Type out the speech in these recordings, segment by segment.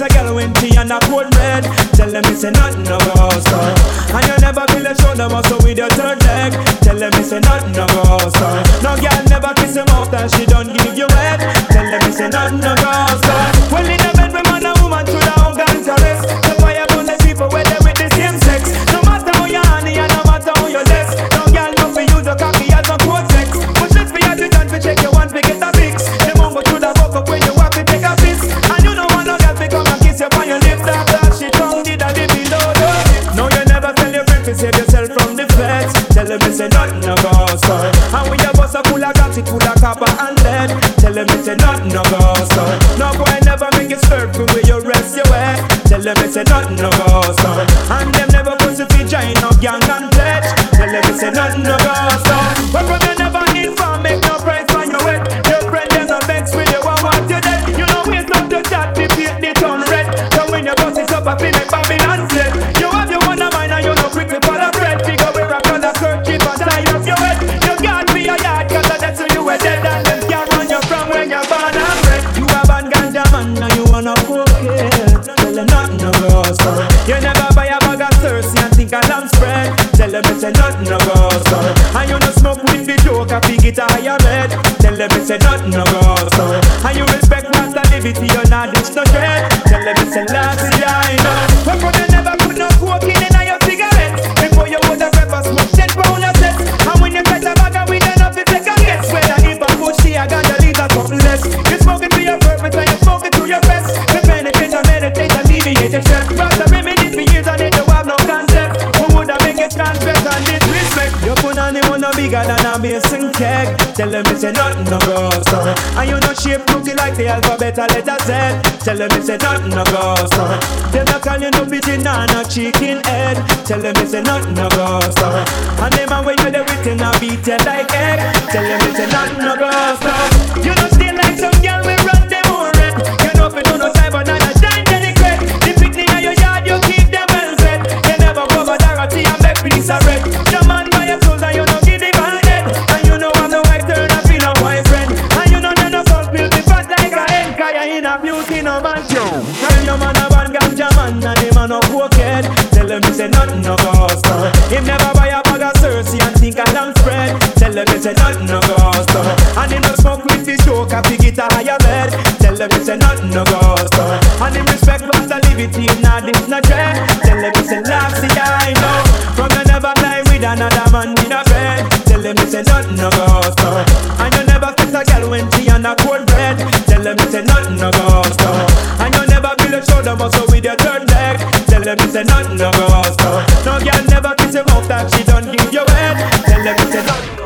a girl when tea and a cold bread. Tell them it's a nothing of a house. And you never feel a shoulder muscle with your third leg. Tell them it's a nothing of a house. No girl never kiss him off that she don't give you head. Tell them it's a nothing of a house. Well, in the bed, we man a woman should have organize the rest. The fire burn the people with Tell them it's nothing no go so. No boy never make it circle where you rest your way. Tell them it's nothing no go so. And them never put to feature in no gang and pledge. Tell them it's nothing no go so. But from the never inform, make no price on your head. Your friend them a vex with you, I want you dead. You know it's not the that, defeat the turn red. So when your boss is up, I feel Tell them it's a nothing no go so. And you no smoke with the joke, I fig it higher bed. Tell them it's a nothing no go so. And you respect what I live it, you not ditch no dread. Tell them it's a last yeah, I know. Tell them it's a nothing no go so. And you know shape cookie like the alphabet a letter Z. Eh? Tell them it's a nothing no go so. Them not call you no pigeon and no chicken head. Tell them it's a nothing no go so. And them a way you the written a beat you like egg. Tell them it's a nothing no go so. You know still like some girl them you say nothing no go off. No girl never kiss your mouth that she don't give you head. Tell them you say nothing.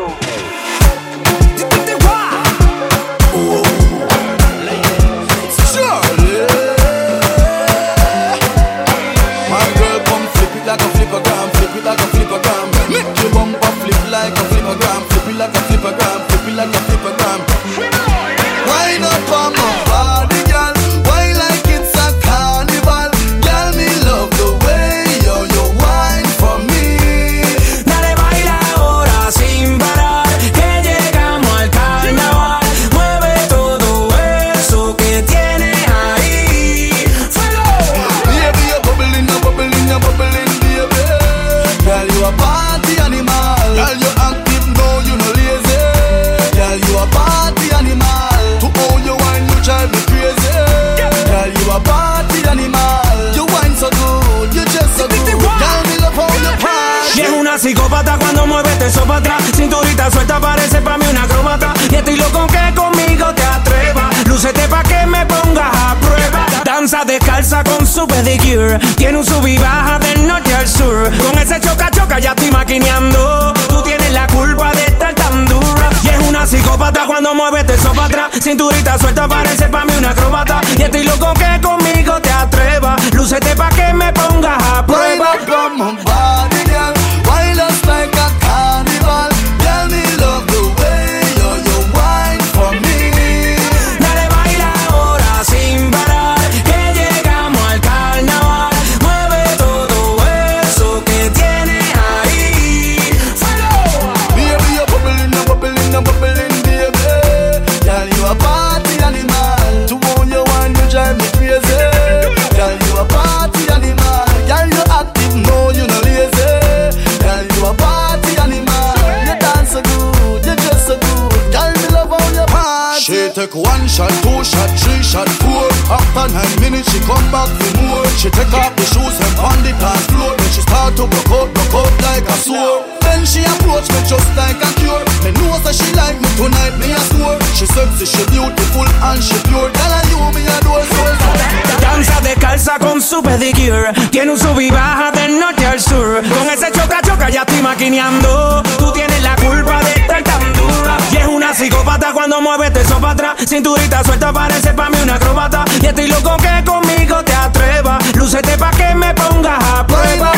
con su pedicure. Tiene un sub y baja del norte al sur. Con ese choca choca ya estoy maquineando. Tú tienes la culpa de estar tan dura. Y es una psicópata cuando mueve te sopa atrás. Cinturita suelta parece pa' mí una acróbata. Y estoy loco que conmigo te atrevas. Lúcete pa' que me pongas a prueba. To broke out, broke out like a sword. Then she approach me just like a cure. Me know that she like me tonight, me a. She sexy, she beautiful and she pure. Tell her you me a door so Danza descalza con su pedicure. Tiene un sub y baja del norte al sur. Con ese choca choca ya estoy maquineando. Tú tienes la culpa de estar tan dura. Y es una psicópata cuando mueve eso para atrás. Cinturita suelta, parece pa' mí una acróbata. Y estoy loco que conmigo te atrevas. Lúcete pa' que me pongas a prueba.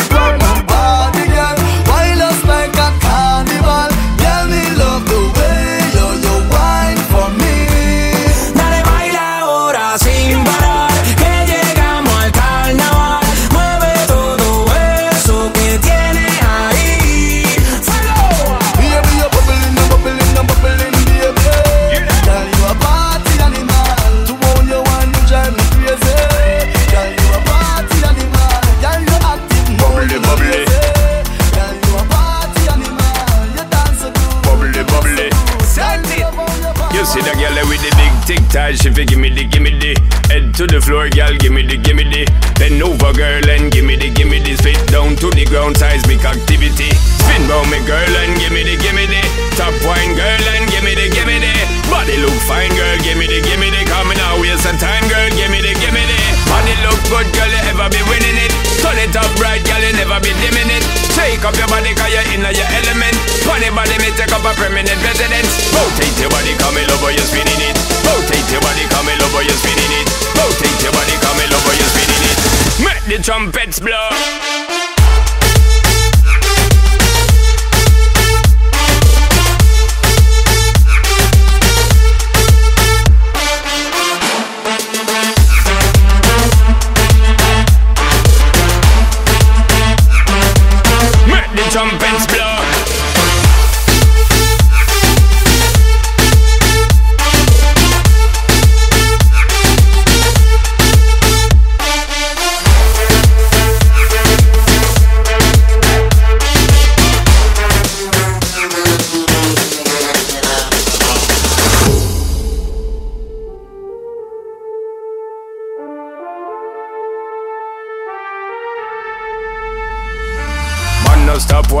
Seismic activity. Spin round me, girl, and gimme the, gimme the. Top wine, girl, and gimme the, gimme the. Body look fine, girl, gimme the, gimme the. Coming out, waste some time, girl, gimme the, gimme the. Body look good, girl, you ever be winning it. Turn it up right, girl, you never be dimming it. Shake up your body, cause you're in your element. Funny body, me take up a permanent residence. Rotate your body, come over, you're spinning it. Rotate your body, come over, you're spinning it. Rotate your body, come over, you're spinning it. Make the trumpets blow.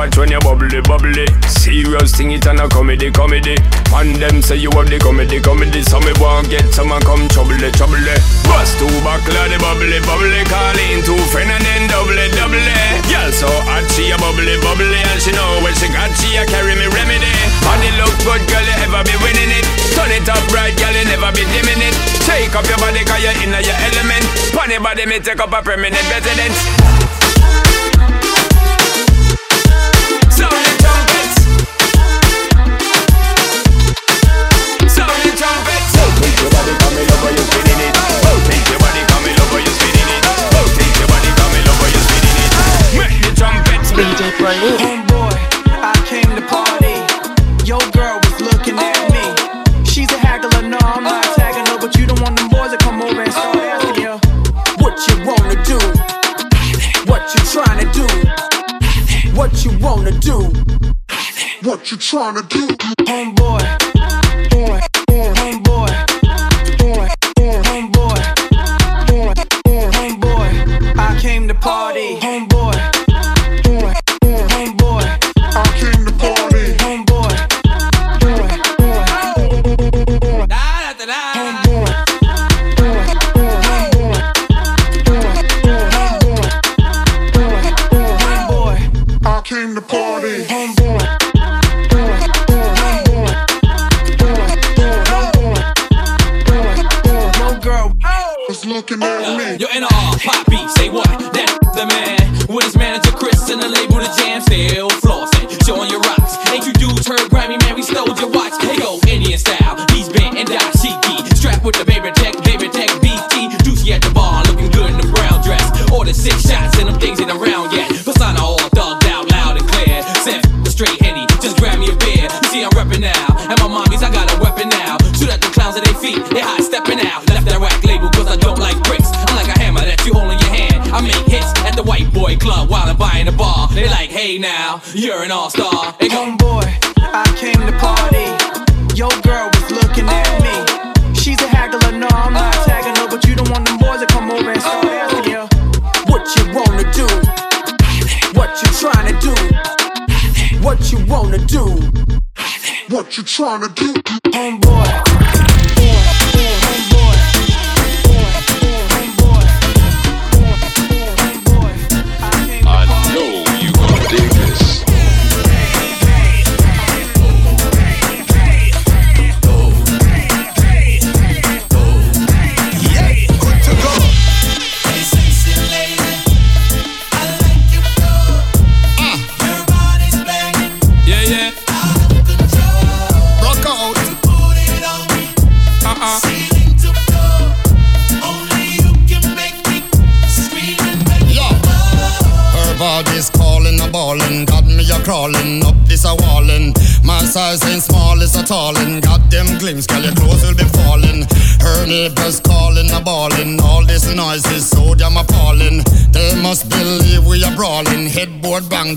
Watch when you bubbly, bubbly. Serious thing, it and a comedy, comedy. Man, them say you have the comedy, comedy. So me want get someone come trouble, trouble. Bust two buckle the bubbly, bubbly. Call in two friend and then double, double. Girl so hot, she a bubbly, bubbly. And she know when she got, she a carry me remedy. Body look good, girl, you ever be winning it. Turn it up right, girl, you never be dimming it. Shake up your body, cause you're in your element. Funny body, me take up a permanent residence. Trying to do, see, I'm reppin' now. And my mommies, I got a weapon now. Shoot at the clowns at their feet, they high stepping out. Left that whack label, cause I don't like bricks. I'm like a hammer that you hold in your hand. I make hits at the white boy club while I'm buying a bar. They like, hey now, you're an all star. Hey. Homeboy, I came to party. Your girl was looking at me. She's a haggler, no, I'm not tagging her, but you don't want them boys to come over and start asking you what you wanna do, what you trying to do, what you wanna do, What you trying to do? homeboy.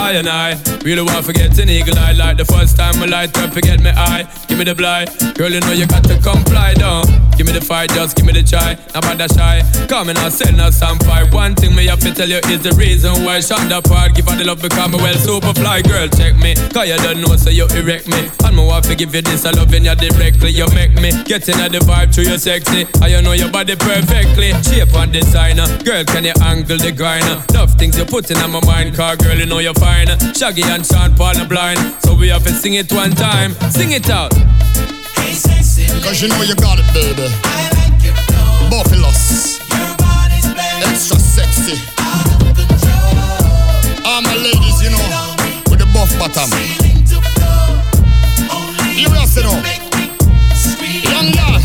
I and I really want to forget an eagle eye. Like the first time I light up, forget me eye. Give me the blind. Girl, you know you got to comply, don't. Give me the fight, just give me the try. Bad that shy. Come and send us some fight. One thing me have to tell you is the reason why Shonda part. Give her the love because me well super fly. Girl, check me. Cause you don't know, so you erect me. And me want to give you this, I loving you directly. You make me get in the vibe to you sexy. I you know your body perfectly. Shape and designer. Girl, can you angle the grinder? Love things you put in my mind. Car girl, you know you're fine. Shaggy and Sean Paul are blind. So we have to sing it one time. Sing it out. Cause you know you got it, baby. Buffaloes. Extra sexy. All my ladies, you know, with the buff bottom. You just you know. Young girl.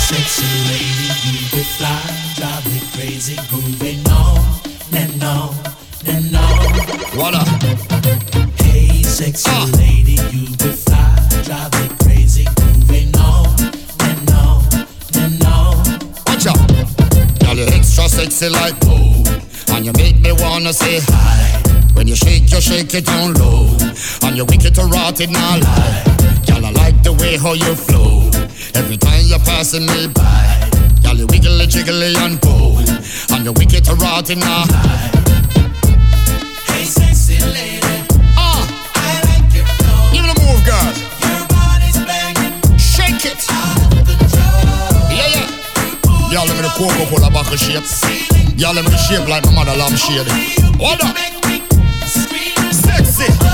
Sexy lady, you be fly, drive me crazy, grooving What up? Hey, sexy Ah. lady, you be fly, drive me crazy, grooving on and on and on. Watch out. Girl, you're extra sexy like gold. And you make me wanna say hi. When you shake, you shake it down low. And you wicked to rot it now lie. Girl, I like the way how you flow. Every time you're passing me by. Girl, you wiggly jiggly and bold. And you wicked to rot it now. Hey, Ah. Y'all let me the Coca-Cola bottle shape. Y'all let me the shape like my mother lamb shade. Hold up. Sexy.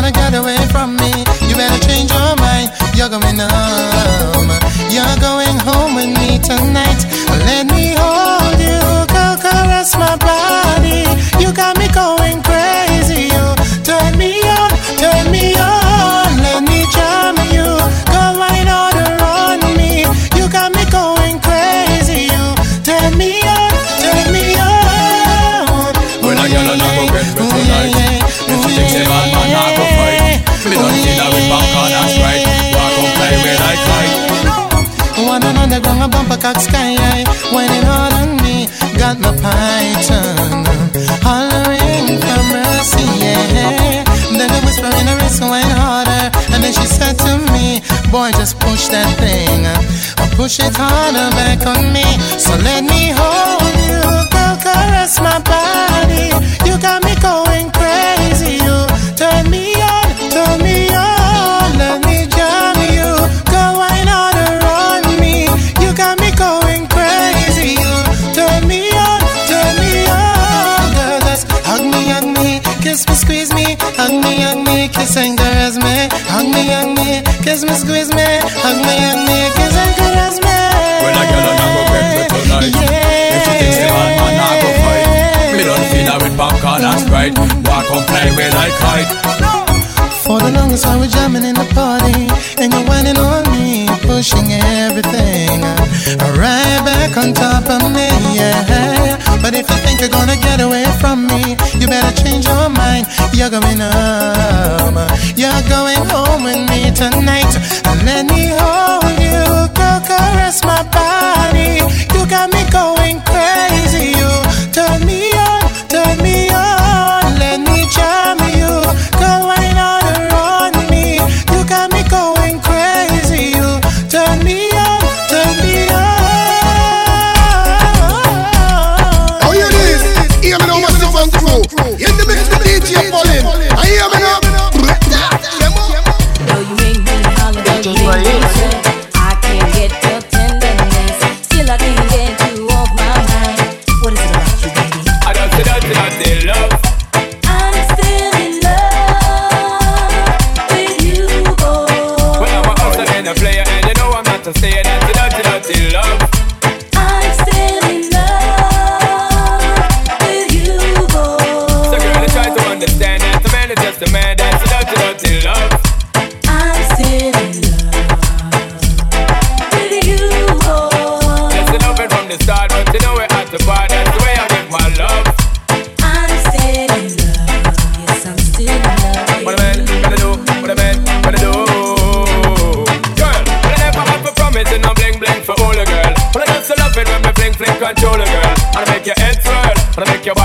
wanna get away from cock sky high, whining all on me. Got my python hollering for mercy, yeah. Then it whispered in her ear, wrist, went harder, and then she said to me, "Boy, just push that thing, push it harder back on me. So let me hold you, girl, caress my body. You got me going crazy, you turn me on." Hug me, hug me, kiss and caress me. Hug me, hug me, kiss me, squeeze me. Hug me, hug me, kiss and caress me. When I get on, I go get me tonight. Yeah. If you think the man, man, I go fight. Me don't feel her with popcorn and sprite. Walk on play with I kite. For the longest time we're jamming in the party, and you're whining on me, pushing everything. Right back on top of me, yeah. But if you think you're gonna get away from me, you better change your mind. You're going home. You're going home with me tonight. Let me hold you, caress my body. You got me going.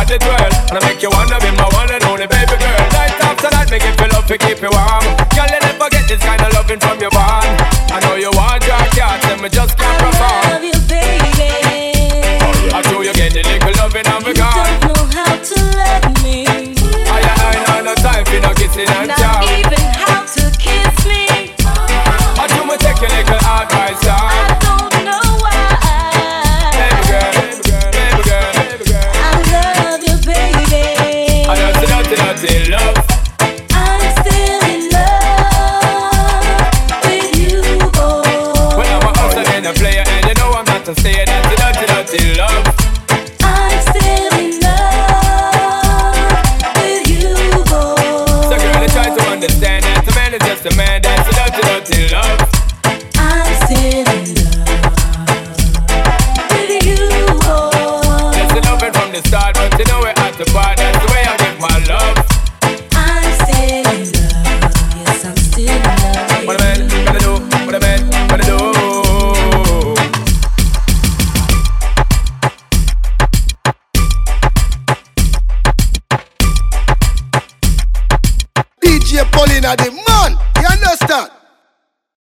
the girl. And I make you wanna be my one and only baby girl. Night after night, make you feel love to keep you warm. Girl, you never get this kind of loving from your and say it